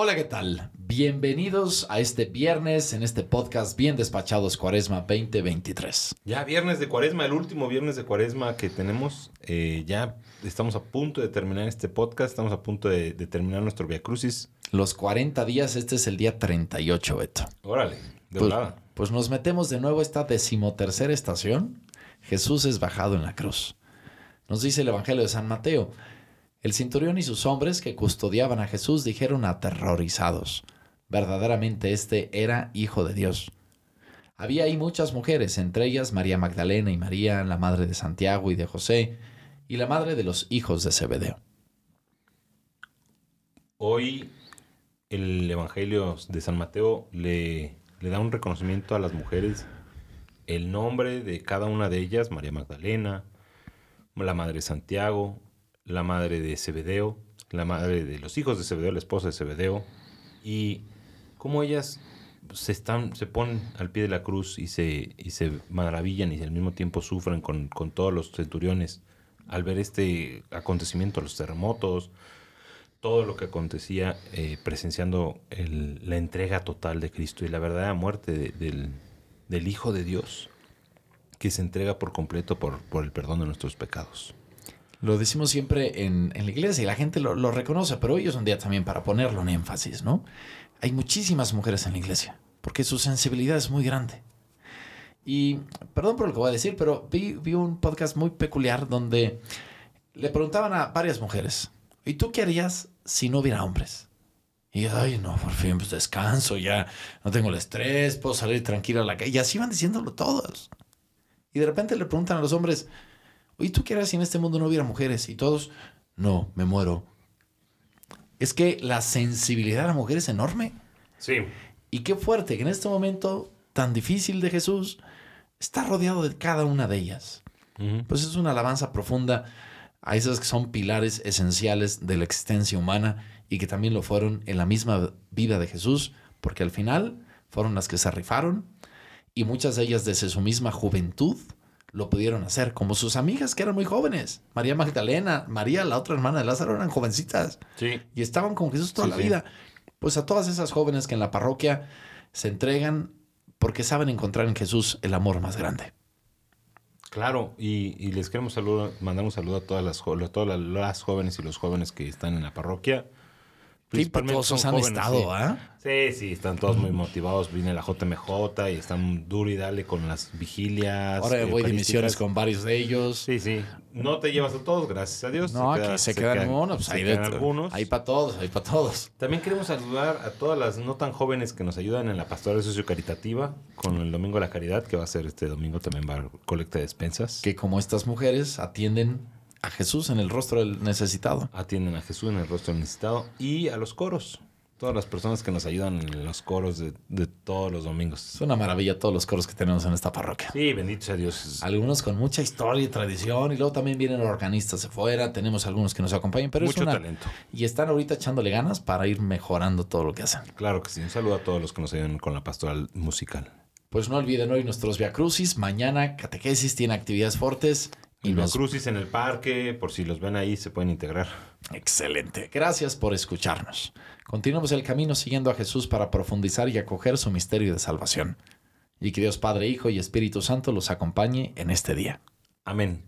Hola, ¿qué tal? Bienvenidos a este viernes en este podcast Bien Despachados Cuaresma 2023. Ya viernes de Cuaresma, el último viernes de Cuaresma que tenemos. Eh, ya estamos a punto de terminar este podcast, estamos a punto de, de terminar nuestro Via Crucis. Los 40 días, este es el día 38, Beto. Órale, de Pues, volada. pues nos metemos de nuevo a esta decimotercera estación. Jesús es bajado en la cruz. Nos dice el Evangelio de San Mateo. El centurión y sus hombres que custodiaban a Jesús dijeron aterrorizados. Verdaderamente este era hijo de Dios. Había ahí muchas mujeres, entre ellas María Magdalena y María, la madre de Santiago y de José, y la madre de los hijos de Zebedeo. Hoy el Evangelio de San Mateo le, da un reconocimiento a las mujeres. El nombre de cada una de ellas, María Magdalena, la madre de Santiago, la madre de Zebedeo, la madre de los hijos de Zebedeo, la esposa de Zebedeo, y cómo ellas se están, se ponen al pie de la cruz y se, y se maravillan y al mismo tiempo sufren con, con todos los centuriones al ver este acontecimiento, los terremotos, todo lo que acontecía eh, presenciando la entrega total de Cristo y la verdadera muerte de- del, del Hijo de Dios, que se entrega por completo por, por el perdón de nuestros pecados. Lo decimos siempre en, en la iglesia y la gente lo, lo reconoce, pero hoy es un día también para ponerlo en énfasis, ¿no? Hay muchísimas mujeres en la iglesia, porque su sensibilidad es muy grande. Y perdón por lo que voy a decir, pero vi, vi un podcast muy peculiar donde le preguntaban a varias mujeres, ¿y tú qué harías si no hubiera hombres? Y ay, no, por fin, pues descanso, ya no tengo el estrés, puedo salir tranquilo a la calle. Y así van diciéndolo todos. Y de repente le preguntan a los hombres, ¿y tú qué harías si en este mundo no hubiera mujeres? Y todos, no, me muero. Es que la sensibilidad de la mujer es enorme. Sí. Y qué fuerte que en este momento tan difícil de Jesús está rodeado de cada una de ellas. Pues es una alabanza profunda a esas que son pilares esenciales de la existencia humana y que también lo fueron en la misma vida de Jesús, porque al final fueron las que se rifaron y muchas de ellas desde su misma juventud lo pudieron hacer, como sus amigas que eran muy jóvenes. María Magdalena, María, la otra hermana de Lázaro, eran jovencitas Sí. y estaban con Jesús toda Sí, la sí. vida. Pues a todas esas jóvenes que en la parroquia se entregan porque saben encontrar en Jesús el amor más grande. Claro, y, y les queremos saludo, mandar un saludo a todas las, a todas las jóvenes y los jóvenes que están en la parroquia. Qué Principalmente impetuosos son han jóvenes, estado, sí. ¿ah? Sí, sí, están todos muy motivados. Viene la JMJ y están duro y dale con las vigilias. Ahora eh, voy de misiones con varios de ellos. Sí, sí. No te llevas a todos, gracias a Dios. No, aquí se, quedan algunos, pues se hay, de- quedan algunos. hay para todos, hay para todos. También queremos saludar a todas las no tan jóvenes que nos ayudan en la pastoral sociocaritativa con el Domingo de la Caridad, que va a ser este domingo también va a haber colecta de despensas. Que como estas mujeres atienden a Jesús en el rostro del necesitado. Atienden a Jesús en el rostro del necesitado y a los coros. Todas las personas que nos ayudan en los coros de, de todos los domingos. Es una maravilla todos los coros que tenemos en esta parroquia. Sí, bendito sea Dios. Algunos con mucha historia y tradición, y luego también vienen organistas de fuera, tenemos algunos que nos acompañan, pero Mucho es una... talento. Y están ahorita echándole ganas para ir mejorando todo lo que hacen. Claro que sí. Un saludo a todos los que nos ayudan con la pastoral musical. Pues no olviden hoy nuestros Via Crucis, mañana catequesis tiene actividades fuertes y los crucis en el parque, por si los ven ahí, se pueden integrar. Excelente. Gracias por escucharnos. Continuamos el camino siguiendo a Jesús para profundizar y acoger su misterio de salvación. Y que Dios Padre, Hijo y Espíritu Santo los acompañe en este día. Amén.